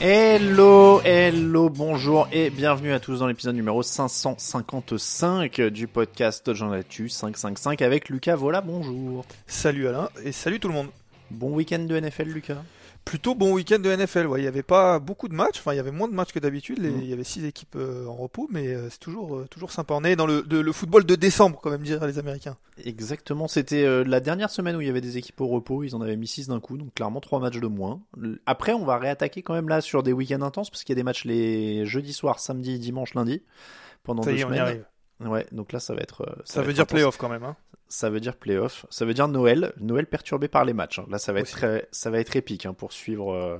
Hello, hello, bonjour et bienvenue à tous dans l'épisode numéro 555 du podcast J'en Actu 555 avec Lucas Vola, bonjour. Salut Alain et salut tout le monde. Bon week-end de NFL Lucas Plutôt bon week-end de NFL. Ouais, il n'y avait pas beaucoup de matchs. Enfin, il y avait moins de matchs que d'habitude. Il y avait six équipes euh, en repos, mais euh, c'est toujours, euh, toujours sympa. On est dans le, de- le football de décembre, quand même dire les Américains. Exactement, c'était la dernière semaine où il y avait des équipes au repos, ils en avaient mis 6 d'un coup, donc clairement 3 matchs de moins. Après, on va réattaquer quand même là sur des week-ends intenses, parce qu'il y a des matchs les jeudis soirs, samedi, dimanche, lundi, pendant Ça deux y est, on y semaines. arrive. Ouais, donc là ça va être... Ça, va veut être dire playoff quand même. Hein. Ça veut dire playoff. Ça veut dire Noël. Noël perturbé par les matchs. hein. Là, ça va être très, ça va être épique hein, pour suivre, euh,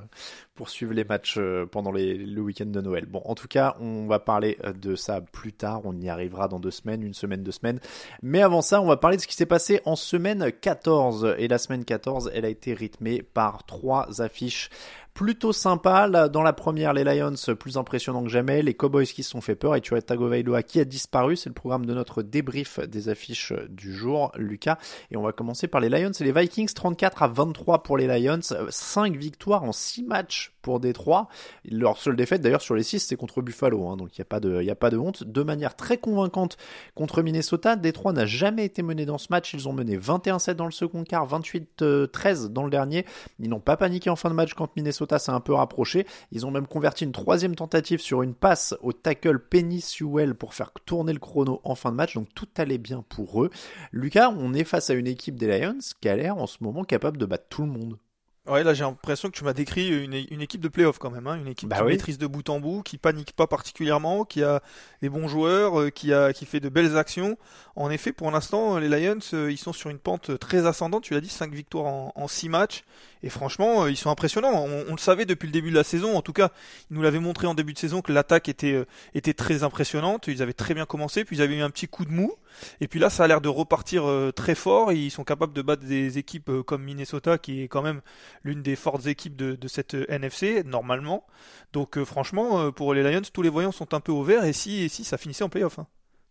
pour suivre les matchs euh, pendant les, le week-end de Noël. Bon, en tout cas, on va parler euh, de ça plus tard. On y arrivera dans deux semaines, une semaine, deux semaines. Mais avant ça, on va parler de ce qui s'est passé en semaine 14. Et la semaine 14, elle a été rythmée par trois affiches plutôt sympa. Dans la première, les Lions plus impressionnants que jamais, les Cowboys qui se sont fait peur et Tua Tagovailoa qui a disparu. C'est le programme de notre débrief des affiches du jour, Lucas. Et on va commencer par les Lions et les Vikings, 34 à 23 pour les Lions, 5 victoires en 6 matchs pour Détroit. Leur seule défaite d'ailleurs sur les 6 c'est contre Buffalo, hein, donc il n'y a, pas de- a pas de honte. De manière très convaincante contre Minnesota, Détroit n'a jamais été mené dans ce match. Ils ont mené 21-7 dans le second quart, 28-13 dans le dernier. Ils n'ont pas paniqué en fin de match quand Minnesota s'est un peu rapproché. Ils ont même converti une troisième tentative sur une passe au tackle Penny Sewell pour faire tourner le chrono en fin de match. Donc tout allait bien pour eux. Lucas, on est face à une équipe des Lions qui a l'air en ce moment capable de battre tout le monde. Ouais, là j'ai l'impression que tu m'as décrit une, une équipe de playoff quand même. Hein. Une équipe Bah qui oui. maîtrise de bout en bout, qui panique pas particulièrement, qui a des bons joueurs, euh, qui, a, qui fait de belles actions. En effet, pour l'instant, les Lions, euh, ils sont sur une pente très ascendante. Tu l'as dit, 5 victoires en, en 6 matchs. Et franchement, euh, ils sont impressionnants. On, on le savait depuis le début de la saison. En tout cas, ils nous l'avaient montré en début de saison que l'attaque était, était très impressionnante. Ils avaient très bien commencé, puis ils avaient eu un petit coup de mou. Et puis là, ça a l'air de repartir très fort. Ils sont capables de battre des équipes comme Minnesota, qui est quand même l'une des fortes équipes de, cette euh, NFC, normalement. Donc euh, franchement, euh, pour les Lions, tous les voyants sont un peu au vert. Et si, et si ça finissait en playoff hein.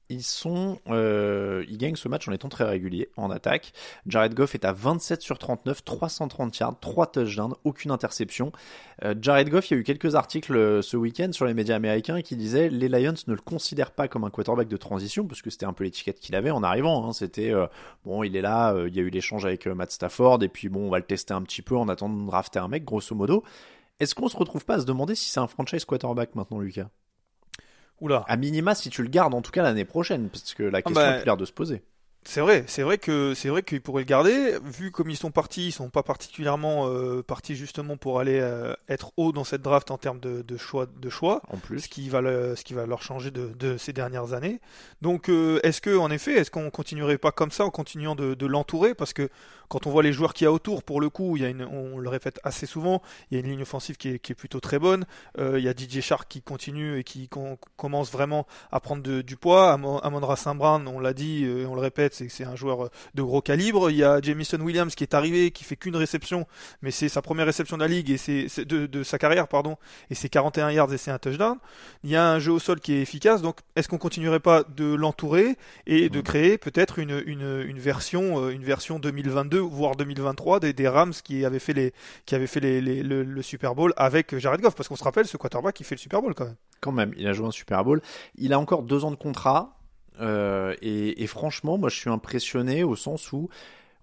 Ils sont, euh, ils gagnent ce match en étant très réguliers en attaque. Jared Goff est à 27 sur 39, 330 yards, 3 touchdowns, aucune interception. Euh, Jared Goff, il y a eu quelques articles euh, ce week-end sur les médias américains qui disaient les Lions ne le considèrent pas comme un quarterback de transition parce que c'était un peu l'étiquette qu'il avait en arrivant. Hein. C'était bon, il est là, il y a eu l'échange avec Matt Stafford et puis bon, on va le tester un petit peu en attendant de drafter un mec, grosso modo. Est-ce qu'on se retrouve pas à se demander si c'est un franchise quarterback maintenant, Lucas? Oula. À minima, si tu le gardes en tout cas l'année prochaine, parce que la question bah, a plus l'air de se poser. C'est vrai, c'est vrai que c'est vrai qu'ils pourraient le garder. Vu comme ils sont partis, ils sont pas particulièrement euh, partis justement pour aller euh, être haut dans cette draft en termes de, de choix, de choix. En plus. ce qui va le- ce qui va leur changer de, de ces dernières années. Donc, euh, est-ce que en effet, est-ce qu'on continuerait pas comme ça en continuant de, de l'entourer? Parce que quand on voit les joueurs qu'il y a autour, pour le coup, il y a une, on le répète assez souvent, il y a une ligne offensive qui est, qui est plutôt très bonne. Il y a DJ Shark qui continue et qui commence vraiment à prendre du poids. Amo- Amon-Ra Saint Brown, on l'a dit, euh, on le répète, c'est un joueur euh, de gros calibre. Il y a Jamison Williams qui est arrivé, qui fait qu'une réception, mais c'est sa première réception de la ligue et c'est de, de sa carrière, pardon, et c'est 41 yards et c'est un touchdown. Il y a un jeu au sol qui est efficace, donc est-ce qu'on continuerait pas de l'entourer et de créer peut-être une, une, une version euh, une version 2022 voire 2023 des, des Rams qui avaient fait les qui avaient fait les, les- le, le Super Bowl avec Jared Goff? Parce qu'on se rappelle ce quarterback qui fait le Super Bowl quand même. Quand même, il a joué un Super Bowl. Il a encore deux ans de contrat. Euh, et, et franchement, moi, je suis impressionné au sens où,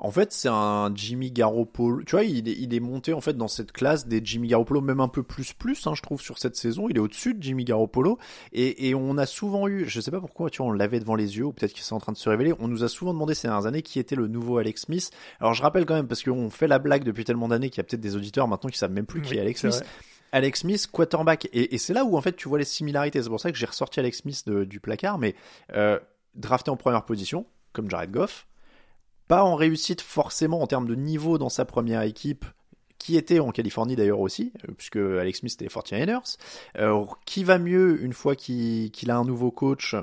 en fait, c'est un Jimmy Garoppolo. Tu vois, il est, il est monté en fait dans cette classe des Jimmy Garoppolo, même un peu plus plus, hein, je trouve, sur cette saison. Il est au-dessus de Jimmy Garoppolo. Et, et on a souvent eu, je sais pas pourquoi, tu vois, on l'avait devant les yeux, ou peut-être qu'il c'est en train de se révéler. On nous a souvent demandé ces dernières années qui était le nouveau Alex Smith. Alors, je rappelle quand même, parce qu'on fait la blague depuis tellement d'années qu'il y a peut-être des auditeurs maintenant qui savent même plus qui est Alex Smith. vrai. Alex Smith, quarterback. Et, c'est là où en fait tu vois les similarités. C'est pour ça que j'ai ressorti Alex Smith du placard, mais euh, drafté en première position, comme Jared Goff. Pas en réussite forcément en termes de niveau dans sa première équipe, qui était en Californie d'ailleurs aussi, euh, puisque Alex Smith était 49ers. Euh, qui va mieux une fois qu'il a un nouveau coach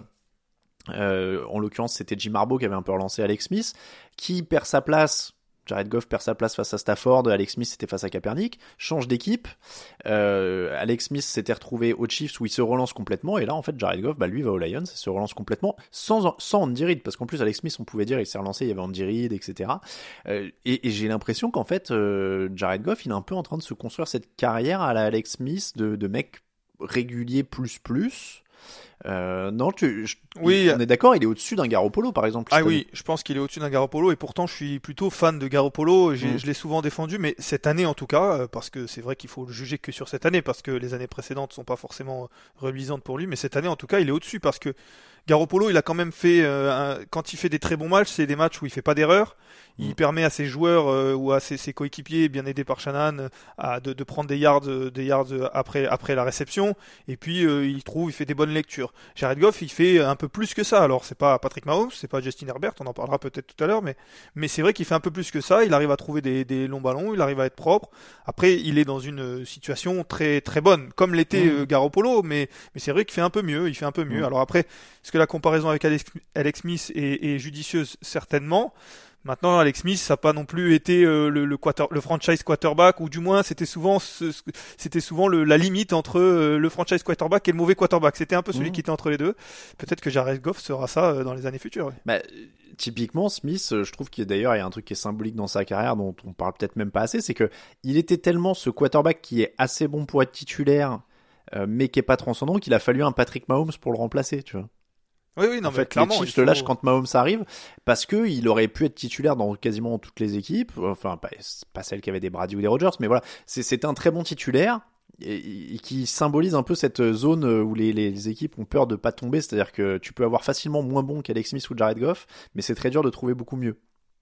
en l'occurrence, c'était Jim Harbaugh qui avait un peu relancé Alex Smith, qui perd sa place. Jared Goff perd sa place face à Stafford, Alex Smith c'était face à Kaepernick, change d'équipe. Euh, Alex Smith s'était retrouvé aux Chiefs où il se relance complètement, et là en fait Jared Goff, bah, lui va aux Lions et se relance complètement sans, sans Andy Reid, parce qu'en plus Alex Smith on pouvait dire il s'est relancé, il y avait Andy Reid, etc. Euh, et et j'ai l'impression qu'en fait euh, Jared Goff il est un peu en train de se construire cette carrière à la Alex Smith de, de mec régulier plus plus. Euh, non, tu, je- Oui. on est d'accord, il est au-dessus d'un Garoppolo par exemple. Ah oui, je pense qu'il est au-dessus d'un Garoppolo et pourtant je suis plutôt fan de Garoppolo. J'ai- Mm. Je l'ai souvent défendu, mais cette année en tout cas, euh, parce que c'est vrai qu'il faut le juger que sur cette année, parce que les années précédentes sont pas forcément euh, reluisantes pour lui, mais cette année en tout cas, il est au-dessus parce que Garoppolo, il a quand même fait, euh, un- quand il fait des très bons matchs, c'est des matchs où il fait pas d'erreur. Il Mm. permet à ses joueurs euh, ou à ses, ses coéquipiers, bien aidés par Shannon, à, de, de prendre des yards, des yards après, après la réception. Et puis il trouve, il fait des bonnes lectures. Jared Goff, il fait un peu plus que ça. Alors c'est pas Patrick Mahomes, c'est pas Justin Herbert, on en parlera peut-être tout à l'heure, mais mais c'est vrai qu'il fait un peu plus que ça. Il arrive à trouver des, des longs ballons, il arrive à être propre. Après, il est dans une situation très très bonne, comme l'était Mm. euh, Garoppolo, mais mais c'est vrai qu'il fait un peu mieux. Il fait un peu mieux. Mm. Alors après, est-ce que la comparaison avec Alex, Alex Smith est, est judicieuse? Certainement. Maintenant, Alex Smith, ça n'a pas non plus été euh, le, le, quarter- le franchise quarterback, ou du moins, c'était souvent, c'était souvent le- la limite entre euh, le franchise quarterback et le mauvais quarterback. C'était un peu celui Mhm. qui était entre les deux. Peut-être que Jared Goff sera ça euh, dans les années futures. ouais. Bah, typiquement, Smith, euh, je trouve qu'il y a d'ailleurs il y a un truc qui est symbolique dans sa carrière dont on parle peut-être même pas assez, c'est que il était tellement ce quarterback qui est assez bon pour être titulaire, euh, mais qui est pas transcendant, qu'il a fallu un Patrick Mahomes pour le remplacer, tu vois. Oui, oui, non, en mais fait, clairement. les Chiefs faut- le lâchent quand Mahomes arrive parce que il aurait pu être titulaire dans quasiment toutes les équipes. Enfin, pas, pas celles qui avaient des Brady ou des Rodgers, mais voilà, c'est c'est un très bon titulaire et, et qui symbolise un peu cette zone où les, les équipes ont peur de pas tomber. C'est-à-dire que tu peux avoir facilement moins bon qu'Alex Smith ou Jared Goff, mais c'est très dur de trouver beaucoup mieux.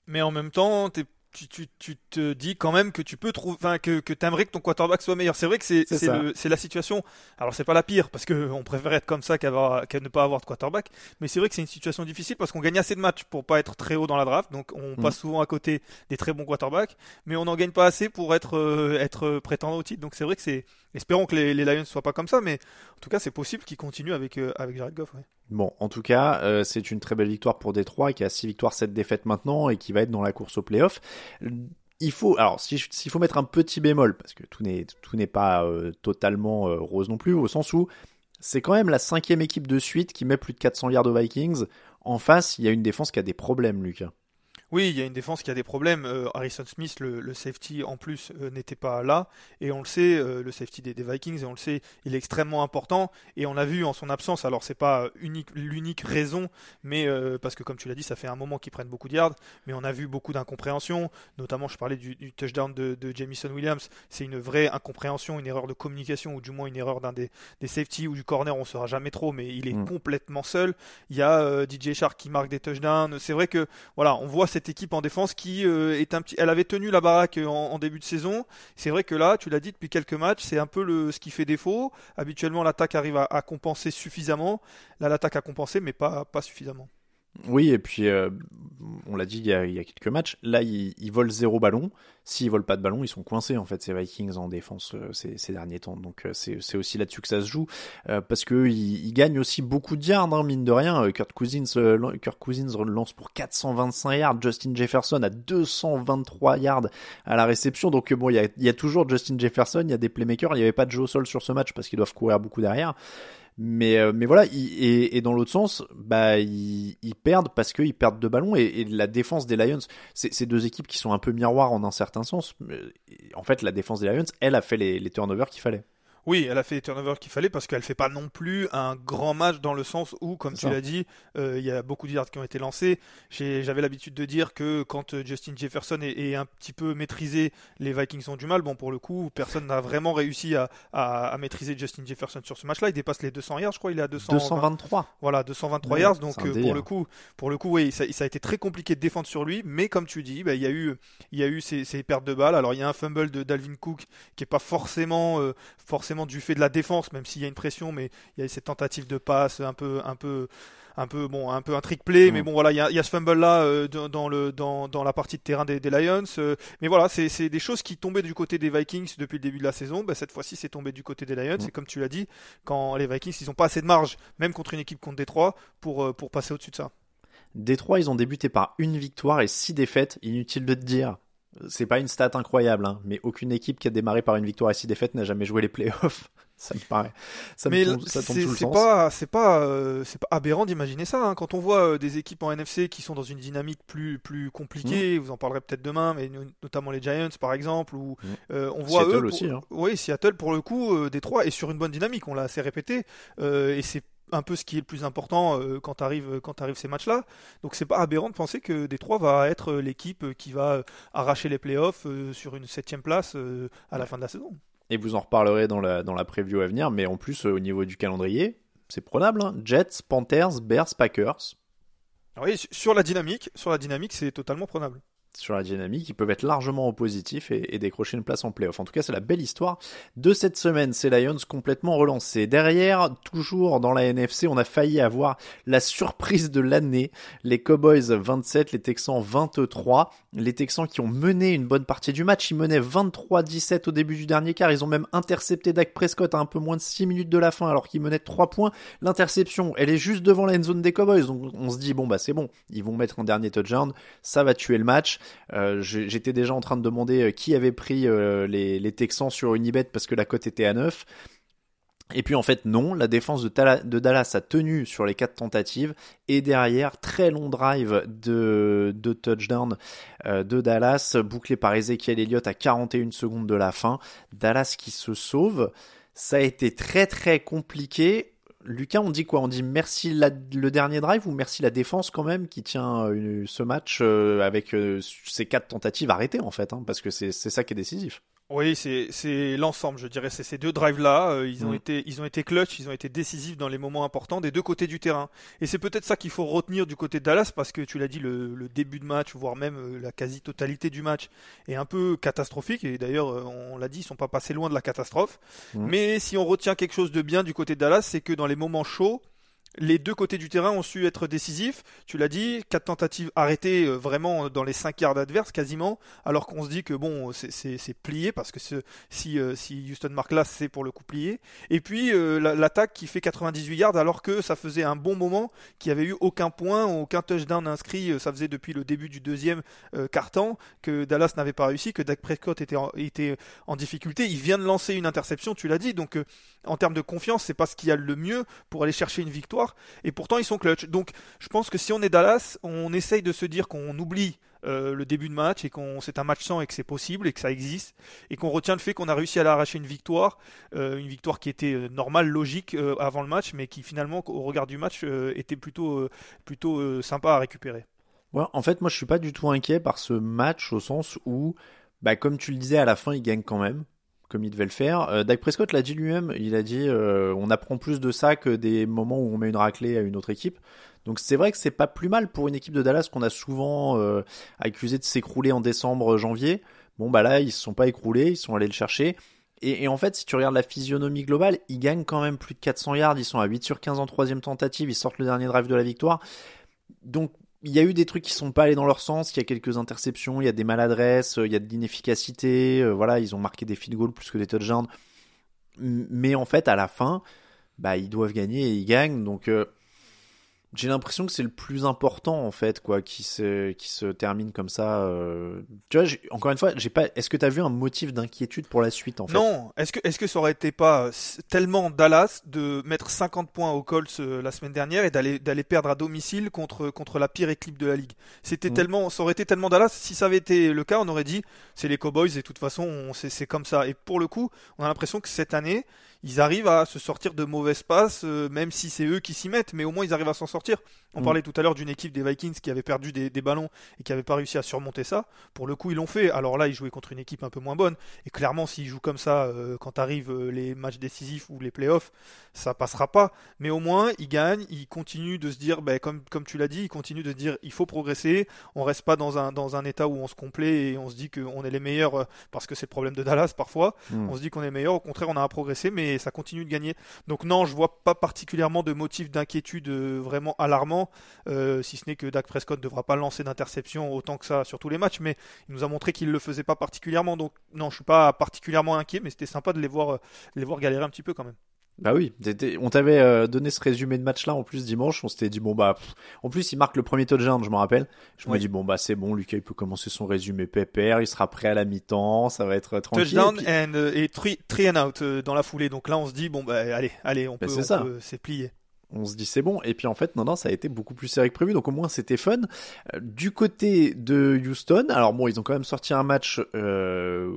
Mais en même temps, t'es- tu, tu, tu te dis quand même que tu peux trouver, enfin que, que t'aimerais que ton quarterback soit meilleur. C'est vrai que c'est C'est c'est ça. le- c'est la situation. Alors c'est pas la pire parce que on préfère être comme ça qu'avoir qu'à ne pas avoir de quarterback. Mais c'est vrai que c'est une situation difficile parce qu'on gagne assez de matchs pour pas être très haut dans la draft. Donc on Mm. passe souvent à côté des très bons quarterbacks, mais on n'en gagne pas assez pour être euh, être prétendant au titre. Donc c'est vrai que c'est espérons que les, les Lions soient pas comme ça, mais en tout cas c'est possible qu'ils continuent avec euh, avec Jared Goff. ouais. Bon, en tout cas, euh, c'est une très belle victoire pour Détroit qui a 6 victoires, 7 défaites maintenant et qui va être dans la course au playoff. Il faut, alors, s'il faut mettre un petit bémol, parce que tout n'est tout n'est pas euh, totalement euh, rose non plus, au sens où c'est quand même la cinquième équipe de suite qui met plus de 400 yards aux Vikings. En face, il y a une défense qui a des problèmes, Lucas. Oui, il y a une défense qui a des problèmes. Euh, Harrison Smith, le, safety en plus, euh, n'était pas là. Et on le sait, euh, le safety des, Vikings, et on le sait, il est extrêmement important. Et on l'a vu en son absence. Alors, c'est pas l'unique raison, mais parce que comme tu l'as dit, ça fait un moment qu'ils prennent beaucoup de yards. Mais on a vu beaucoup d'incompréhension. Notamment, je parlais du, touchdown de, Jamison Williams. C'est une vraie incompréhension, une erreur de communication, ou du moins une erreur d'un des, des safety ou du corner. On ne saura jamais trop, mais il est mm. complètement seul. Il y a DJ Shark qui marque des touchdowns. C'est vrai que, voilà, on voit cette équipe en défense qui euh, est un petit. Elle avait tenu la baraque en, début de saison. C'est vrai que là, tu l'as dit depuis quelques matchs, c'est un peu le, ce qui fait défaut. Habituellement, l'attaque arrive à, compenser suffisamment. Là, l'attaque a compensé, mais pas, pas suffisamment. Oui, et puis euh, on l'a dit il y, a, quelques matchs, là ils, volent zéro ballon. S'ils volent pas de ballon, ils sont coincés en fait ces Vikings en défense euh, ces, derniers temps. Donc euh, c'est aussi là-dessus que ça se joue parce que ils, gagnent aussi beaucoup de yards hein, mine de rien. Kurt Cousins, Kurt Cousins lance pour 425 yards, Justin Jefferson a 223 yards à la réception. Donc bon, il y a, y a, toujours Justin Jefferson, il y a des playmakers. Il n'y avait pas de Joe Sol sur ce match parce qu'ils doivent courir beaucoup derrière. Mais, euh, mais voilà, et, dans l'autre sens, bah, ils, ils perdent parce qu'ils perdent de ballons et, la défense des Lions, c'est deux équipes qui sont un peu miroirs en un certain sens. En fait, la défense des Lions, elle a fait les turnovers qu'il fallait. Oui, elle a fait les turnovers qu'il fallait parce qu'elle fait pas non plus un grand match dans le sens où, comme tu l'as dit, euh, il y a beaucoup de yards qui ont été lancés. J'avais l'habitude de dire que quand euh, Justin Jefferson est, un petit peu maîtrisé, les Vikings ont du mal. Bon, pour le coup, personne n'a vraiment réussi à, maîtriser Justin Jefferson sur ce match-là. Il dépasse les 200 yards, je crois. Il est à 223. Voilà, 223 yards. Donc euh, pour le coup, pour le coup, oui, ça, a été très compliqué de défendre sur lui. Mais comme tu dis, bah, il y a eu, il y a eu ces, pertes de balles. Alors il y a un fumble de Dalvin Cook qui est pas forcément, forcément du fait de la défense même s'il y a une pression, mais il y a cette tentative de passe un peu, un peu, un peu, bon, un peu un trick play, mais mm. bon, voilà, il y a, ce fumble là euh, dans, le, dans, dans, la partie de terrain des, Lions. Euh, mais voilà, c'est des choses qui tombaient du côté des Vikings depuis le début de la saison. Bah, cette fois-ci, c'est tombé du côté des Lions. Mm. Et comme tu l'as dit, quand les Vikings, ils n'ont pas assez de marge, même contre une équipe contre Détroit, pour, euh, pour passer au-dessus de ça. Détroit, ils ont débuté par une victoire et six défaites. Inutile de te dire c'est pas une stat incroyable, hein, mais aucune équipe qui a démarré par une victoire et six défaites n'a jamais joué les playoffs. ça me paraît. Ça mais c'est pas, c'est pas, euh, c'est pas aberrant d'imaginer ça. Hein. Quand on voit euh, des équipes en NFC qui sont dans une dynamique plus, plus compliquée, mmh. vous en parlerez peut-être demain, mais notamment les Giants par exemple, ou mmh. euh, on voit Seattle aussi. Hein. Oui, Seattle pour le coup, Détroit est sur une bonne dynamique. On l'a assez répété, et c'est un peu ce qui est le plus important euh, quand arrivent quand arrive ces matchs-là. Donc c'est pas aberrant de penser que Détroit va être euh, l'équipe qui va euh, arracher les playoffs sur une septième place à la fin de la saison. Et vous en reparlerez dans la, dans la preview à venir, mais en plus au niveau du calendrier, c'est prenable. Hein. Jets, Panthers, Bears, Packers. Oui, sur la dynamique, sur la dynamique, c'est totalement prenable sur la dynamique, ils peuvent être largement positifs et, et, décrocher une place en playoff. En tout cas, c'est la belle histoire de cette semaine. C'est Lions complètement relancés. Derrière, toujours dans la NFC, on a failli avoir la surprise de l'année. Les Cowboys 27, les Texans 23. Les Texans qui ont mené une bonne partie du match. Ils menaient 23-17 au début du dernier quart. Ils ont même intercepté Dak Prescott à un peu moins de 6 minutes de la fin alors qu'ils menaient 3 points. L'interception, elle est juste devant la end zone des Cowboys. Donc on se dit, bon bah c'est bon, ils vont mettre un dernier touchdown. Ça va tuer le match. Euh, j'étais déjà en train de demander euh, qui avait pris euh, les, Texans sur Unibet parce que la cote était à 9. Et puis en fait non, la défense de, Dallas a tenu sur les quatre tentatives et derrière très long drive de, de touchdown de Dallas bouclé par Ezekiel Elliott à 41 secondes de la fin. Dallas qui se sauve. Ça a été très très compliqué. Lucas, on dit quoi? On dit merci le dernier drive ou merci la défense quand même qui tient euh, ce match euh, avec euh, ces quatre tentatives arrêtées en fait, hein, parce que c'est ça qui est décisif. Oui, c'est l'ensemble, je dirais. C'est ces deux drives-là. Euh, ils, ont mm. été, ils ont été clutch, ils ont été décisifs dans les moments importants des deux côtés du terrain. Et c'est peut-être ça qu'il faut retenir du côté de Dallas, parce que tu l'as dit, le, début de match, voire même euh, la quasi-totalité du match, est un peu catastrophique. Et d'ailleurs, euh, on l'a dit, ils sont pas passés loin de la catastrophe. Mm. Mais si on retient quelque chose de bien du côté de Dallas, c'est que dans les moments chauds, les deux côtés du terrain ont su être décisifs. Tu l'as dit, quatre tentatives arrêtées euh, vraiment dans les cinq yards adverses quasiment, alors qu'on se dit que bon, c'est plié parce que si, euh, si Houston marque là, c'est pour le coup plié. Et puis euh, l'attaque qui fait 98 yards alors que ça faisait un bon moment, qu'il n'y avait eu aucun point, aucun touchdown inscrit, ça faisait depuis le début du deuxième quart-temps que Dallas n'avait pas réussi, que Dak Prescott était en, était en difficulté. Il vient de lancer une interception, tu l'as dit, donc en termes de confiance, c'est pas ce qu'il y a le mieux pour aller chercher une victoire et pourtant ils sont clutch. Donc je pense que si on est Dallas, on essaye de se dire qu'on oublie le début de match et qu'on c'est un match sans et que c'est possible et que ça existe et qu'on retient le fait qu'on a réussi à arracher une victoire, une victoire qui était normale, logique avant le match, mais qui finalement au regard du match était plutôt plutôt sympa à récupérer. Ouais, en fait, moi je suis pas du tout inquiet par ce match au sens où, bah, comme tu le disais, à la fin il gagne quand même comme il devait le faire. Euh, Dak Prescott l'a dit lui-même, il a dit euh, on apprend plus de ça que des moments où on met une raclée à une autre équipe. Donc c'est vrai que c'est pas plus mal pour une équipe de Dallas qu'on a souvent euh, accusé de s'écrouler en décembre, janvier. Bon bah là ils se sont pas écroulés, ils sont allés le chercher. Et, et, en fait, si tu regardes la physionomie globale, ils gagnent quand même plus de 400 yards, ils sont à 8 sur 15 en troisième tentative, ils sortent le dernier drive de la victoire. Donc il y a eu des trucs qui sont pas allés dans leur sens, il y a quelques interceptions, il y a des maladresses, il y a de l'inefficacité, euh, voilà, ils ont marqué des field goals plus que des touchdowns. Mais en fait, à la fin, bah, ils doivent gagner et ils gagnent. Donc, euh, j'ai l'impression que c'est le plus important en fait quoi qui se qui se termine comme ça euh... tu vois encore une fois j'ai pas est-ce que tu as vu un motif d'inquiétude pour la suite en fait? Non est-ce que est-ce que ça aurait été pas tellement Dallas de mettre 50 points au Colts euh, la semaine dernière et d'aller d'aller perdre à domicile contre contre la pire équipe de la ligue? C'était mm. tellement ça aurait été tellement Dallas si ça avait été le cas on aurait dit c'est les Cowboys et de toute façon c'est comme ça. Et pour le coup on a l'impression que cette année ils arrivent à se sortir de mauvaises passes, euh, même si c'est eux qui s'y mettent, mais au moins ils arrivent à s'en sortir. On mm. parlait tout à l'heure d'une équipe des Vikings qui avait perdu des, ballons et qui n'avait pas réussi à surmonter ça. Pour le coup, ils l'ont fait. Alors là, ils jouaient contre une équipe un peu moins bonne. Et clairement, s'ils jouent comme ça euh, quand arrivent euh, les matchs décisifs ou les playoffs, ça passera pas. Mais au moins, ils gagnent, ils continuent de se dire, ben, comme, comme tu l'as dit, ils continuent de se dire, il faut progresser. On reste pas dans un, dans un état où on se complaît et on se dit qu'on est les meilleurs parce que c'est le problème de Dallas parfois. Mm. On se dit qu'on est meilleur. Au contraire, on a à progresser, mais ça continue de gagner. Donc non, je vois pas particulièrement de motif d'inquiétude euh, vraiment alarmant, euh, si ce n'est que Dak Prescott ne devra pas lancer d'interception autant que ça sur tous les matchs, mais il nous a montré qu'il le faisait pas particulièrement. Donc non, je suis pas particulièrement inquiet, mais c'était sympa de euh, les voir galérer un petit peu quand même. Bah oui, on t'avait euh, donné ce résumé de match là en plus dimanche, on s'était dit bon bah en plus il marque le premier touchdown, je me rappelle. Je me dis bon bah c'est bon, Lucas il peut commencer son résumé pépère, il sera prêt à la mi-temps, ça va être tranquille. Touchdown et, euh, et three, and out euh, dans la foulée. Donc là on se dit bon bah allez, allez, on bah, peut, c'est plié. On se dit c'est bon. Et puis en fait non non ça a été beaucoup plus serré que prévu. Donc au moins c'était fun. Du côté de Houston alors bon ils ont quand même sorti un match euh,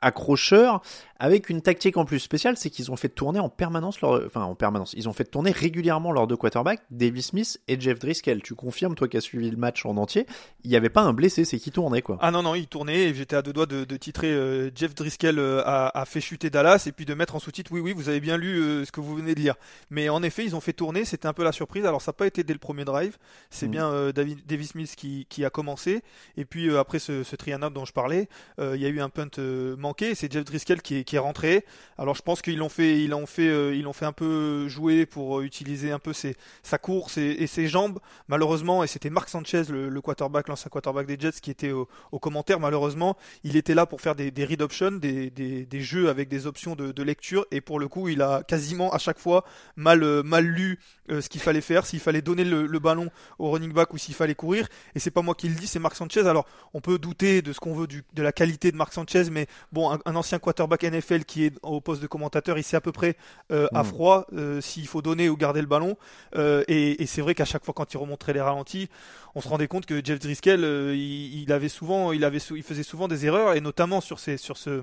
accrocheur avec une tactique en plus spéciale, c'est qu'ils ont fait tourner en permanence leur, enfin en permanence, ils ont fait tourner régulièrement leurs deux quarterbacks, Davis Smith et Jeff Driscoll. Tu confirmes toi qui as suivi le match en entier, il n'y avait pas un blessé, c'est qui tournait quoi. Ah non non, il tournait et j'étais à deux doigts de, titrer euh, Jeff Driscoll euh, a, fait chuter Dallas et puis de mettre en sous-titre oui oui vous avez bien lu euh, ce que vous venez de lire. Mais en effet ils ont fait tourner, c'était un peu la surprise. Alors ça n'a pas été dès le premier drive, c'est mm. bien David, Davis Smith qui, qui, a commencé et puis après ce, ce dont je parlais, il y a eu un punt manqué, c'est Jeff Driscoll qui est, qui est rentré. Alors je pense qu'ils l'ont fait, ils l'ont fait, euh, ils fait un peu jouer pour euh, utiliser un peu sa course et, ses jambes. Malheureusement, et c'était Marc Sanchez, le, quarterback, l'ancien quarterback des Jets, qui était au, commentaire. Malheureusement, il était là pour faire des, read options, des, jeux avec des options de, lecture, et pour le coup, il a quasiment à chaque fois mal, euh, lu ce qu'il fallait faire, s'il fallait donner le, ballon au running back ou s'il fallait courir. Et c'est pas moi qui le dis, c'est Marc Sanchez. Alors on peut douter de ce qu'on veut de la qualité de Marc Sanchez, mais bon, un, un ancien quarterback NFL qui est au poste de commentateur, il sait à peu près euh, à mm. froid euh, s'il faut donner ou garder le ballon. Euh, et, c'est vrai qu'à chaque fois quand il remontrait les ralentis, on se rendait compte que Jeff Driscoll, il, avait souvent, il avait, il faisait souvent des erreurs et notamment sur ces, sur ce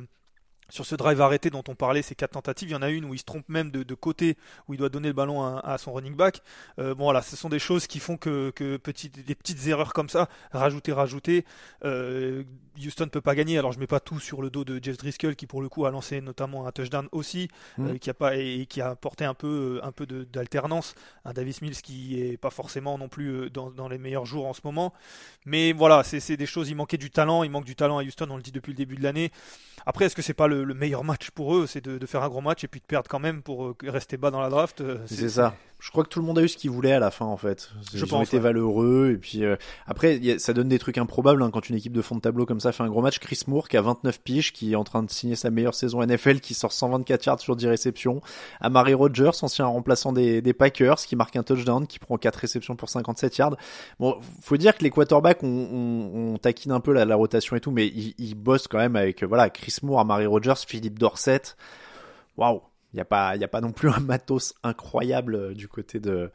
sur ce drive arrêté dont on parlait, ces quatre tentatives, il y en a une où il se trompe même de, côté, où il doit donner le ballon à, son running back. bon voilà, ce sont des choses qui font que, que des petites erreurs comme ça, rajouter, rajouter, Houston ne peut pas gagner. Alors je mets pas tout sur le dos de Jeff Driscoll qui pour le coup a lancé notamment un touchdown aussi, mmh. euh, qui a pas et, qui a apporté un peu un peu d'alternance. Un Davis Mills qui est pas forcément non plus euh, dans, dans les meilleurs jours en ce moment. Mais voilà, c'est des choses. Il manquait du talent. Il manque du talent à Houston. On le dit depuis le début de l'année. Après, est-ce que c'est pas le, meilleur match pour eux C'est de, de, faire un gros match et puis de perdre quand même pour euh, rester bas dans la draft. C'est ça je crois que tout le monde a eu ce qu'il voulait à la fin en fait. Ils je ont été valeureux et puis euh, après ça donne des trucs improbables hein, quand une équipe de fond de tableau comme ça fait un gros match. Chris Moore qui a 29 piges, qui est en train de signer sa meilleure saison NFL, qui sort 124 yards sur 10 réceptions. Amari Rogers, ancien remplaçant des, des, Packers, qui marque un touchdown, qui prend 4 réceptions pour 57 yards. Bon, faut dire que les quarterbacks on, on, on taquine un peu la, la, rotation et tout, mais ils, ils bossent quand même avec voilà Chris Moore, Amari Rogers, Philippe Dorset. Waouh il n'y a pas non plus un matos incroyable euh, du côté de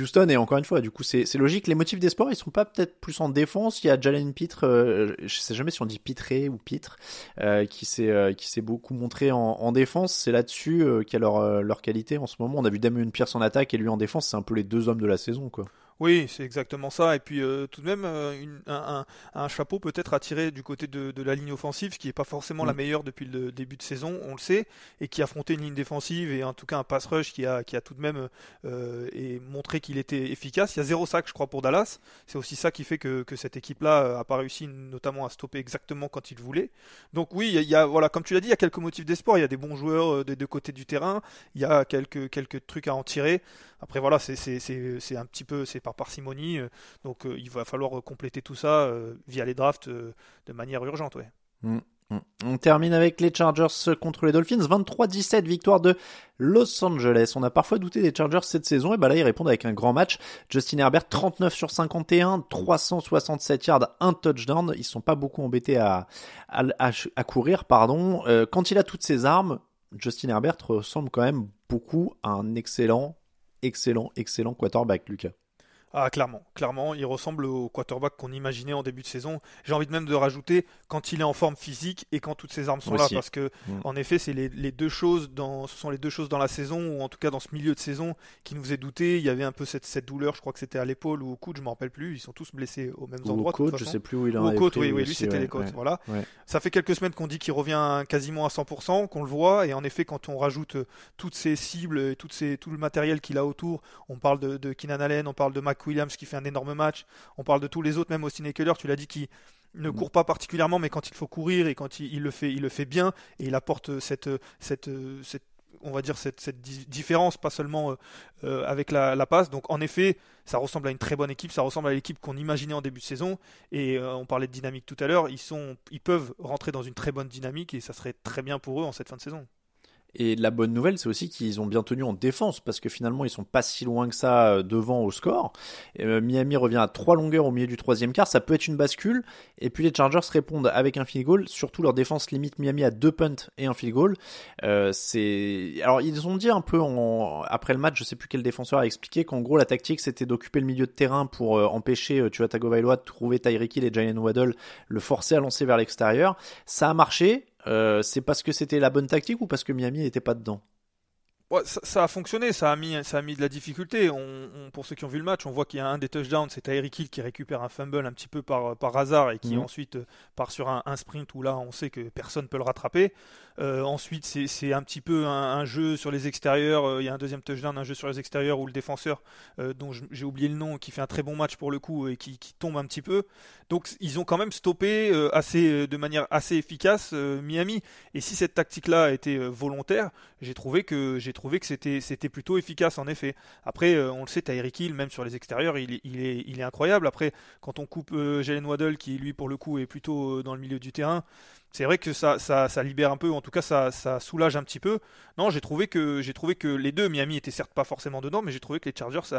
Houston. Et encore une fois du coup c'est logique. Les motifs des sports ils sont pas peut-être plus en défense. Il y a Jalen Pitre euh, je sais jamais si on dit Pitré ou Pitre euh, qui s'est beaucoup montré en, en défense. C'est là-dessus qu'il y a leur leur qualité en ce moment. On a vu Damien Pierce en attaque et lui en défense. C'est un peu les deux hommes de la saison quoi Oui, c'est exactement ça. Et puis euh, tout de même, euh, une- un, un- un chapeau peut-être à tirer du côté de, de la ligne offensive, qui n'est pas forcément la Mm. meilleure depuis le début de saison, on le sait, et qui a affronté une ligne défensive et en tout cas un pass rush qui a, qui a tout de même euh, et montré qu'il était efficace. Il y a zéro sac, je crois, pour Dallas. C'est aussi ça qui fait que, que cette équipe-là a pas réussi notamment à stopper exactement quand il voulait. Donc oui, il y a, voilà, comme tu l'as dit, il y a quelques motifs d'espoir. Il y a des bons joueurs des deux côtés du terrain. Il y a quelques, quelques trucs à en tirer. Après voilà, c'est un petit peu, c'est par parcimonie. euh, Donc euh, il va falloir compléter tout ça euh, via les drafts de manière urgente. Mm. Mm. On termine avec les Chargers contre les Dolphins. 23-17, victoire de Los Angeles. On a parfois douté des Chargers cette saison, et bah là ils répondent avec un grand match. Justin Herbert, 39 sur 51, 367 yards, un touchdown. Ils sont pas beaucoup embêtés à, courir, pardon. Quand il a toutes ses armes, Justin Herbert ressemble quand même beaucoup à un excellent, excellent, excellent quarterback, Lucas. Ah, clairement, clairement, il ressemble au quarterback qu'on imaginait en début de saison. J'ai envie de même de rajouter quand il est en forme physique et quand toutes ses armes sont Aussi. là, parce que Mm. en effet, c'est les, les deux choses dans, ce sont les deux choses dans la saison ou en tout cas dans ce milieu de saison qui nous faisaient douter. Il y avait un peu cette, cette douleur, je crois que c'était à l'épaule ou au coude, je me rappelle plus. Ils sont tous blessés aux mêmes Ou endroits. au de toute coach, je sais plus où il en Ou aux avait côtes, pris oui, oui, lui c'était ouais, les côtes, ouais. voilà. Ouais. Ça fait quelques semaines qu'on dit qu'il revient quasiment à 100%, qu'on le voit, et en effet, quand on rajoute euh, toutes ces cibles et toutes ces, tout le matériel qu'il a autour, on parle de, de Keenan Allen, on parle de Mac Williams qui fait un énorme match, on parle de tous les autres, même Austin Eckler, tu l'as dit, qui ne Mm. court pas particulièrement, mais quand il faut courir et quand il, il le fait, il le fait bien, et il apporte cette, cette, cette on va dire cette, cette di- différence, pas seulement euh, euh, avec la, la passe. Donc en effet, ça ressemble à une très bonne équipe, ça ressemble à l'équipe qu'on imaginait en début de saison. Et euh, on parlait de dynamique tout à l'heure, ils, sont, ils peuvent rentrer dans une très bonne dynamique et ça serait très bien pour eux en cette fin de saison. Et la bonne nouvelle, c'est aussi qu'ils ont bien tenu en défense parce que finalement, ils sont pas si loin que ça euh, devant au score. Euh, Miami revient à trois longueurs au milieu du troisième quart, ça peut être une bascule. Et puis les Chargers répondent avec un field goal. Surtout leur défense limite Miami à deux punts et un field goal. Euh, c'est alors ils ont dit un peu en... après le match, je sais plus quel défenseur a expliqué qu'en gros la tactique c'était d'occuper le milieu de terrain pour euh, empêcher euh, Tua Tagovailoa de trouver Tyreek Hill et Jalen Waddle, le forcer à lancer vers l'extérieur. Ça a marché. Euh, c'est parce que c'était la bonne tactique ou parce que Miami n'était pas dedans? Ouais, ça, ça a fonctionné, ça a mis, ça a mis de la difficulté. On, on- pour ceux qui ont vu le match, on voit qu'il y a un des touchdowns, c'est Tyreek Hill qui récupère un fumble un petit peu par, par hasard et qui Mhm. ensuite euh, part sur un, un sprint où là on sait que personne peut le rattraper. Euh, ensuite, c'est un petit peu un, un jeu sur les extérieurs. euh, Il y a un deuxième touchdown, un jeu sur les extérieurs où le défenseur, euh, dont j'ai oublié le nom, qui fait un très bon match pour le coup et qui, qui tombe un petit peu. Donc ils ont quand même stoppé euh, assez, de manière assez efficace Miami. Et si cette tactique-là était volontaire, j'ai trouvé que j'ai trouvé que c'était plutôt efficace en effet. Après, euh, on le sait, Tyreek Hill, même sur les extérieurs, il, est- il est il est incroyable. Après, quand on coupe euh, Jalen Waddle, qui lui pour le coup est plutôt euh, dans le milieu du terrain, c'est vrai que ça, libère un peu, en tout cas ça soulage un petit peu. Non, j'ai trouvé que j'ai trouvé que les deux, Miami était certes pas forcément dedans, mais j'ai trouvé que les Chargers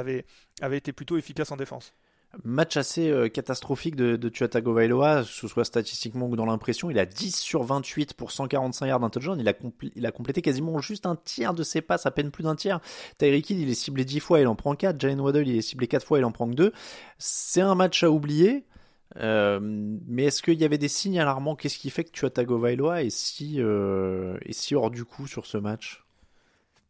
avaient été plutôt efficaces en défense. Match assez euh, catastrophique de, de Tua que ce soit statistiquement ou dans l'impression. Il a 10 sur 28 pour 145 yards touchdown. Il a, il a complété quasiment juste un tiers de ses passes, à peine plus d'un tiers. Tyreek Hill, il est ciblé 10 fois, il en prend 4. Jalen Waddle, il est ciblé 4 fois, il en prend que 2. C'est un match à oublier. Euh, mais est-ce qu'il y avait des signes alarmants? Qu'est-ce qui fait que Tua Tagovailoa est euh, est si hors du coup sur ce match?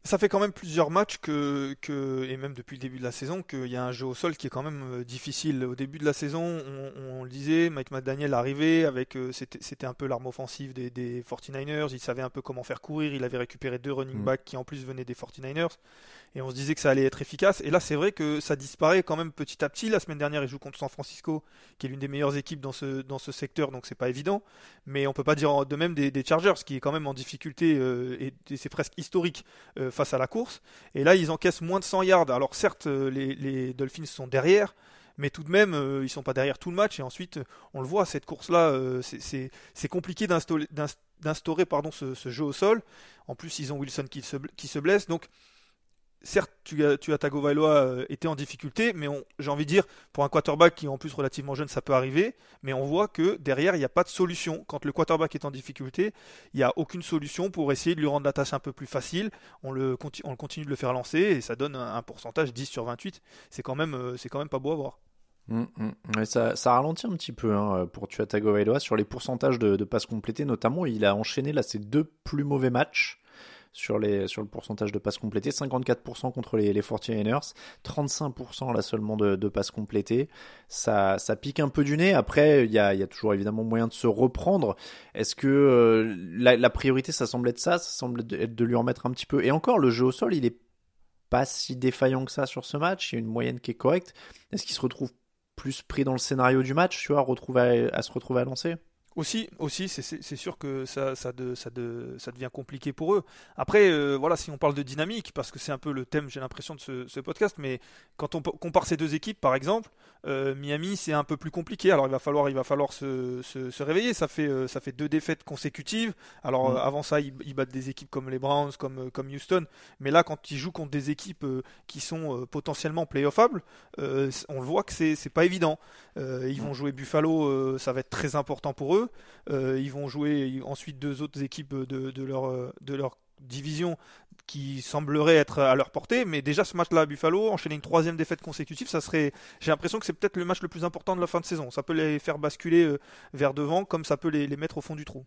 Ça fait quand même plusieurs matchs que, que et même depuis le début de la saison qu'il y a un jeu au sol qui est quand même euh, difficile. Au début de la saison, on, on le disait, Mike McDaniel arrivait avec euh, c'était un peu l'arme offensive des, des 49ers. Il savait un peu comment faire courir. Il avait récupéré deux running Mm. backs qui en plus venaient des 49ers. Et on se disait que ça allait être efficace. Et là, c'est vrai que ça disparaît quand même petit à petit. La semaine dernière, il joue contre San Francisco, qui est l'une des meilleures équipes dans ce, dans ce secteur, donc c'est pas évident. Mais on peut pas dire de même des, des Chargers, qui est quand même en difficulté, euh, et, et c'est presque historique euh, face à la course. Et là, ils encaissent moins de 100 yards. Alors certes, euh, les, Dolphins sont derrière, mais tout de même, euh, ils sont pas derrière tout le match. Et ensuite, on le voit, cette course-là, euh, c'est- compliqué d'instaurer ce jeu au sol. En plus, ils ont Wilson qui se, qui se blesse, donc certes, tu tu euh, était en difficulté, mais j'ai envie de dire, pour un quarterback qui est en plus relativement jeune, ça peut arriver, mais on voit que derrière, il n'y a pas de solution. Quand le quarterback est en difficulté, il n'y a aucune solution pour essayer de lui rendre la tâche un peu plus facile. On, continue de le faire lancer et ça donne un, pourcentage 10 sur 28. C'est quand, même, euh, quand même pas beau à voir. Mm, mm. ça, ça, ralentit un petit peu hein, pour sur les pourcentages de, de passes complétées, notamment. Il a enchaîné là ses deux plus mauvais matchs sur, le pourcentage de passes complétées. 54% contre les, les 49ers, 35% là seulement de, passes complétées. Ça, ça pique un peu du nez. Après, il y a, toujours évidemment moyen de se reprendre. Est-ce que euh, la, priorité, ça semble être ça? Ça semble être de lui en mettre un petit peu. Et encore, le jeu au sol, il est pas si défaillant que ça sur ce match. Il y a une moyenne qui est correcte. Est-ce qu'il se retrouve plus pris dans le scénario du match, tu vois, à se retrouver à lancer? Aussi, aussi c'est sûr que ça, ça, de, ça, de, ça, devient compliqué pour eux. Après, euh, voilà, si on parle de dynamique, parce que c'est un peu le thème, j'ai l'impression, de ce, ce, podcast, mais quand on compare ces deux équipes, par exemple, euh, Miami, c'est un peu plus compliqué. Alors, il va falloir, il va falloir se, se, se réveiller. Ça fait, euh, ça fait deux défaites consécutives. Alors, mm. avant ça, ils, ils, battent des équipes comme les Browns, comme, comme Houston. Mais là, quand ils jouent contre des équipes qui sont potentiellement playoffables, on le voit que c'est pas évident. ils vont mm. jouer Buffalo, ça va être très important pour eux. Euh, ils vont jouer ensuite deux autres équipes de, leur, de leur division qui sembleraient être à leur portée, mais déjà ce match-là à Buffalo, enchaîner une troisième défaite consécutive, ça serait, j'ai l'impression que c'est peut-être le match le plus important de la fin de saison. Ça peut les faire basculer euh, vers devant, comme ça peut les, mettre au fond du trou.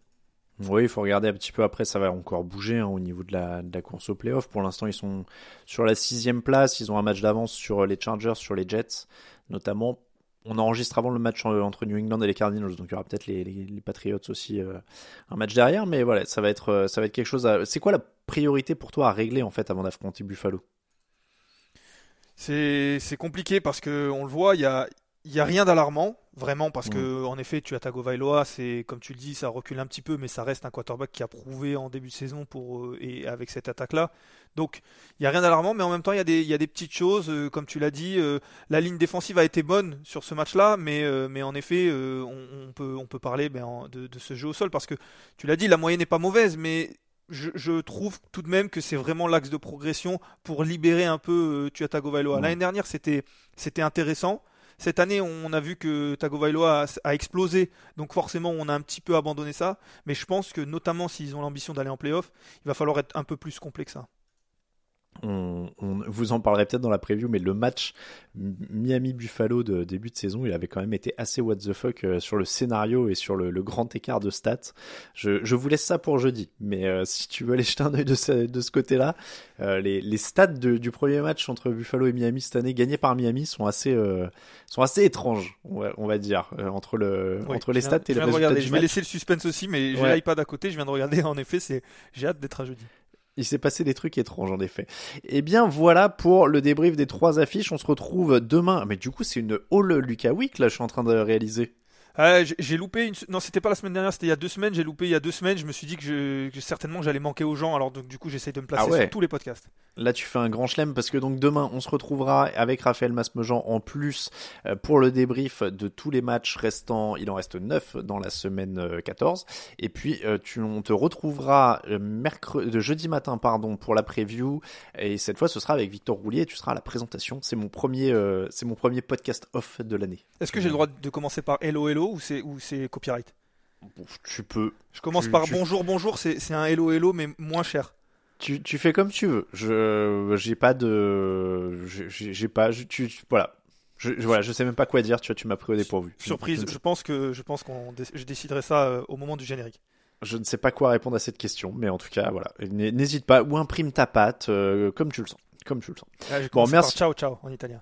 Oui, il faut regarder un petit peu après, ça va encore bouger hein, au niveau de la, de la course au playoff. Pour l'instant, ils sont sur la sixième place, ils ont un match d'avance sur les Chargers, sur les Jets, notamment on enregistre avant le match entre New England et les Cardinals, donc il y aura peut-être les, Patriots aussi euh, un match derrière, mais voilà, ça va être, euh, ça va être quelque chose. À... C'est quoi la priorité pour toi à régler en fait avant d'affronter Buffalo? C'est compliqué parce que on le voit, il y a, il y a rien d'alarmant, vraiment, parce que en effet, tu as Tagovailoa, c'est comme tu le dis, ça recule un petit peu, mais ça reste un quarterback qui a prouvé en début de saison pour euh, et avec cette attaque-là. Donc, il y a rien d'alarmant, mais en même temps, il y a des, il y a des petites choses, euh, comme tu l'as dit. Euh, la ligne défensive a été bonne sur ce match-là, mais mais en effet, on, peut on peut parler ben, de, de, ce jeu au sol parce que tu l'as dit, la moyenne n'est pas mauvaise, mais je, trouve tout de même que c'est vraiment l'axe de progression pour libérer un peu euh, Tua Tagovailoa. L'année dernière, c'était c'était intéressant. Cette année, on a vu que Tagovailoa a, explosé, donc forcément, on a un petit peu abandonné ça. Mais je pense que notamment s'ils ont l'ambition d'aller en playoff, il va falloir être un peu plus complet que ça on, vous en parlerait peut-être dans la preview, mais le match Miami-Buffalo de début de saison, il avait quand même été assez what the fuck euh, sur le scénario et sur le, grand écart de stats. Je, vous laisse ça pour jeudi, mais euh, si tu veux aller jeter un oeil de ce, de ce côté-là, euh, les, stats du premier match entre Buffalo et Miami cette année, gagnés par Miami, sont assez, sont assez étranges, on va, dire, entre, le, entre les stats et le résultat Je vais laisser le suspense aussi, mais j'ai l'iPad à côté, je viens de regarder, en effet, c'est j'ai hâte d'être à jeudi. Il s'est passé des trucs étranges en effet. Eh bien voilà pour le débrief des trois affiches. On se retrouve demain. Mais du coup c'est une All Lucas Week là je suis en train de réaliser. Euh, j'ai loupé une. Non, c'était pas la semaine dernière, c'était il y a deux semaines. J'ai loupé il y a deux semaines. Je me suis dit que, je, certainement j'allais manquer aux gens. Alors donc, du coup, j'essaye de me placer ah sur tous les podcasts. Là, tu fais un grand chelem parce que donc demain, on se retrouvera avec Raphaël Masmejean en plus euh, pour le débrief de tous les matchs restants. Il en reste 9 dans la semaine 14. Euh, Et puis, tu, on te retrouvera mercredi, jeudi matin, pardon, pour la preview. Et cette fois, ce sera avec Victor Roulier. Et tu seras à la présentation. C'est mon premier, c'est mon premier podcast off de l'année. Est-ce que j'ai le droit de commencer par Hello Hello? Ou c'est ou c'est copyright? Tu peux. Je commence par bonjour bonjour, c'est un hello hello mais moins cher. Tu, tu fais comme tu veux. Je j'ai pas de j'ai pas tu, voilà. Je, voilà, je sais même pas quoi dire, tu vois, tu m'as pris au dépourvu. Surprise, je, pense que je pense qu'on je déciderai ça euh, au moment du générique. Je ne sais pas quoi répondre à cette question, mais en tout cas, voilà, n'hésite pas ou imprime ta patte euh, comme tu le sens, comme tu le sens. Ah, bon, merci. ciao ciao en italien.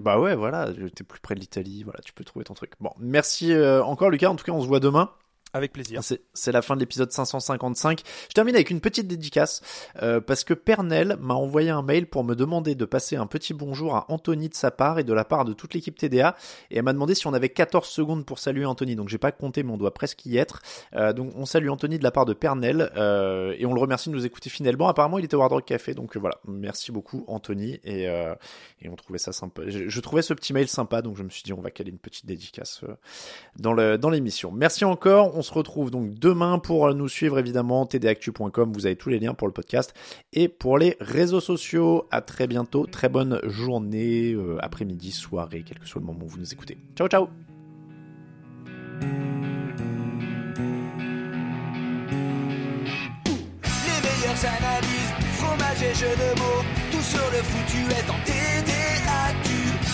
Bah ouais, voilà, t'es plus près de l'Italie, voilà, tu peux trouver ton truc. Bon, merci euh, encore Lucas, en tout cas on se voit demain. Avec plaisir. C'est la fin de l'épisode 555. Je termine avec une petite dédicace euh, parce que Pernel m'a envoyé un mail pour me demander de passer un petit bonjour à Anthony de sa part et de la part de toute l'équipe TDA et elle m'a demandé si on avait 14 secondes pour saluer Anthony. Donc j'ai pas compté mais on doit presque y être. Euh, donc on salue Anthony de la part de Pernel euh, et on le remercie de nous écouter finalement. Apparemment il était au Hard Rock Café donc voilà. Merci beaucoup Anthony et, et on trouvait ça sympa. Je, trouvais ce petit mail sympa donc je me suis dit on va caler une petite dédicace dans le dans l'émission. Merci encore. Se retrouve donc demain pour nous suivre évidemment tdactu.com. Vous avez tous les liens pour le podcast et pour les réseaux sociaux. À très bientôt. Très bonne journée, euh, après-midi, soirée, quel que soit le moment où vous nous écoutez. Ciao ciao. Les meilleures analyses, fromage et jeux de mots, tout sur le est en TDAQ.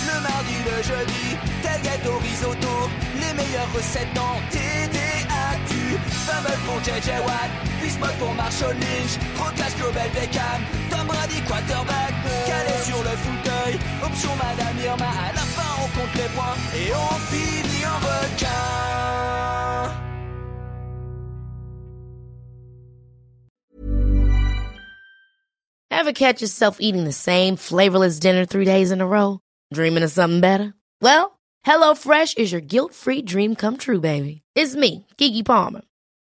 Le mardi, le jeudi, tel gâteau risotto, les meilleures recettes en. Pour JJ Watt, pour Marshall Lynch, Global Beckham, Tom Brady quarterback, calé sur le fauteuil, option Madame Irma, à la fin on compte les points et on finit en requin. Ever catch yourself eating the same flavorless dinner three days in a row? Dreaming of something better? Well, HelloFresh is your guilt-free dream come true, baby. It's me, Kiki Palmer.